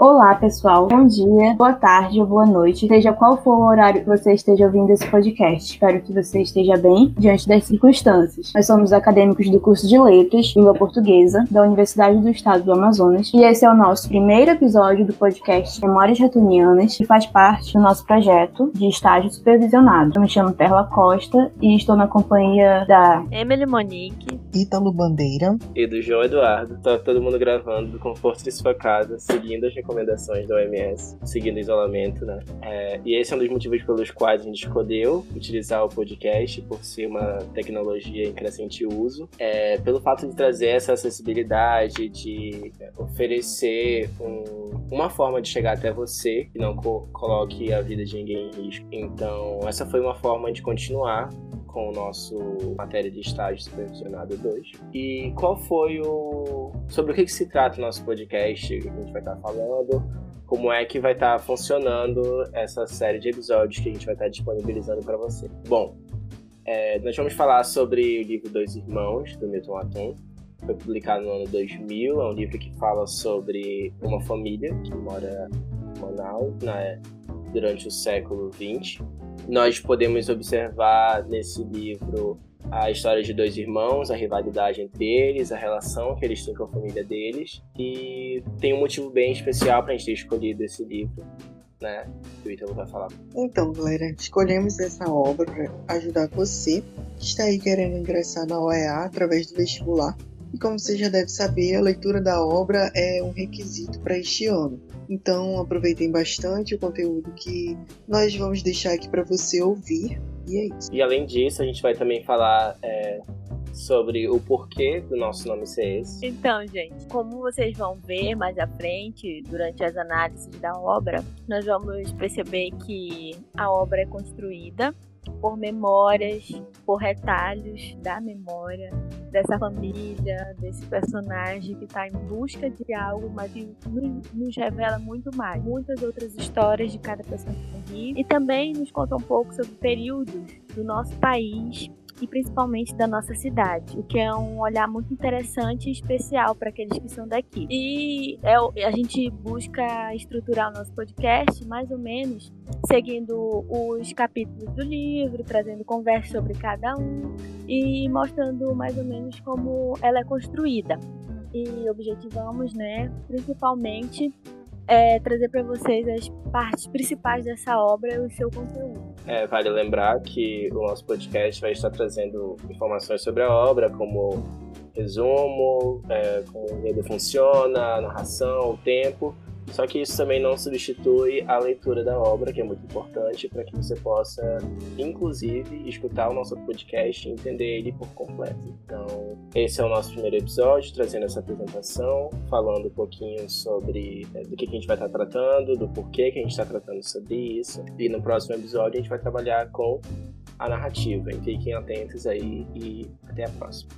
Olá, pessoal. Bom dia, boa tarde ou boa noite, seja qual for o horário que você esteja ouvindo esse podcast. Espero que você esteja bem diante das circunstâncias. Nós somos acadêmicos do curso de Letras, Língua Portuguesa, da Universidade do Estado do Amazonas, e esse é o nosso primeiro episódio do podcast Memórias Retunianas, que faz parte do nosso projeto de estágio supervisionado. Eu me chamo Perla Costa e estou na companhia da Emily Monique, Ítalo Bandeira e do João Eduardo. Tá todo mundo gravando do conforto de sua casa, seguindo as recomendações da OMS, seguindo o isolamento, né? É, e esse é um dos motivos pelos quais a gente escolheu utilizar o podcast, por ser uma tecnologia em crescente uso, é, pelo fato de trazer essa acessibilidade, de oferecer um, uma forma de chegar até você que não co coloque a vida de ninguém em risco. Então, essa foi uma forma de continuar com o nosso matéria de estágio supervisionado 2. E qual foi o. Sobre o que, que se trata o nosso podcast que a gente vai estar falando? Como é que vai estar funcionando essa série de episódios que a gente vai estar disponibilizando para você? Bom, é, nós vamos falar sobre o livro Dois Irmãos, do Milton Atom. Foi publicado no ano 2000, é um livro que fala sobre uma família que mora em Manaus, né, durante o século XX nós podemos observar nesse livro a história de dois irmãos, a rivalidade entre eles, a relação que eles têm com a família deles. E tem um motivo bem especial para a gente ter escolhido esse livro, né? Que o Ítalo vai falar. Então, galera, escolhemos essa obra para ajudar você que está aí querendo ingressar na OEA através do vestibular. E como você já deve saber, a leitura da obra é um requisito para este ano. Então aproveitem bastante o conteúdo que nós vamos deixar aqui para você ouvir. E é isso. E além disso, a gente vai também falar é, sobre o porquê do nosso nome ser esse. Então, gente, como vocês vão ver mais à frente, durante as análises da obra, nós vamos perceber que a obra é construída por memórias, por retalhos da memória dessa família, desse personagem que está em busca de algo, mas que nos revela muito mais. Muitas outras histórias de cada personagem e também nos conta um pouco sobre períodos do nosso país e principalmente da nossa cidade, o que é um olhar muito interessante e especial para aqueles que são daqui. E é, a gente busca estruturar o nosso podcast mais ou menos seguindo os capítulos do livro, trazendo conversa sobre cada um e mostrando mais ou menos como ela é construída. E objetivamos, né, principalmente é, trazer para vocês as partes principais dessa obra e o seu conteúdo. É, vale lembrar que o nosso podcast vai estar trazendo informações sobre a obra, como resumo, é, como o funciona, a narração, o tempo, só que isso também não substitui a leitura da obra, que é muito importante para que você possa, inclusive, escutar o nosso podcast e entender ele por completo. Então, esse é o nosso primeiro episódio, trazendo essa apresentação, falando um pouquinho sobre é, do que, que a gente vai estar tratando, do porquê que a gente está tratando sobre isso. E no próximo episódio a gente vai trabalhar com a narrativa. Então, fiquem atentos aí e até a próxima.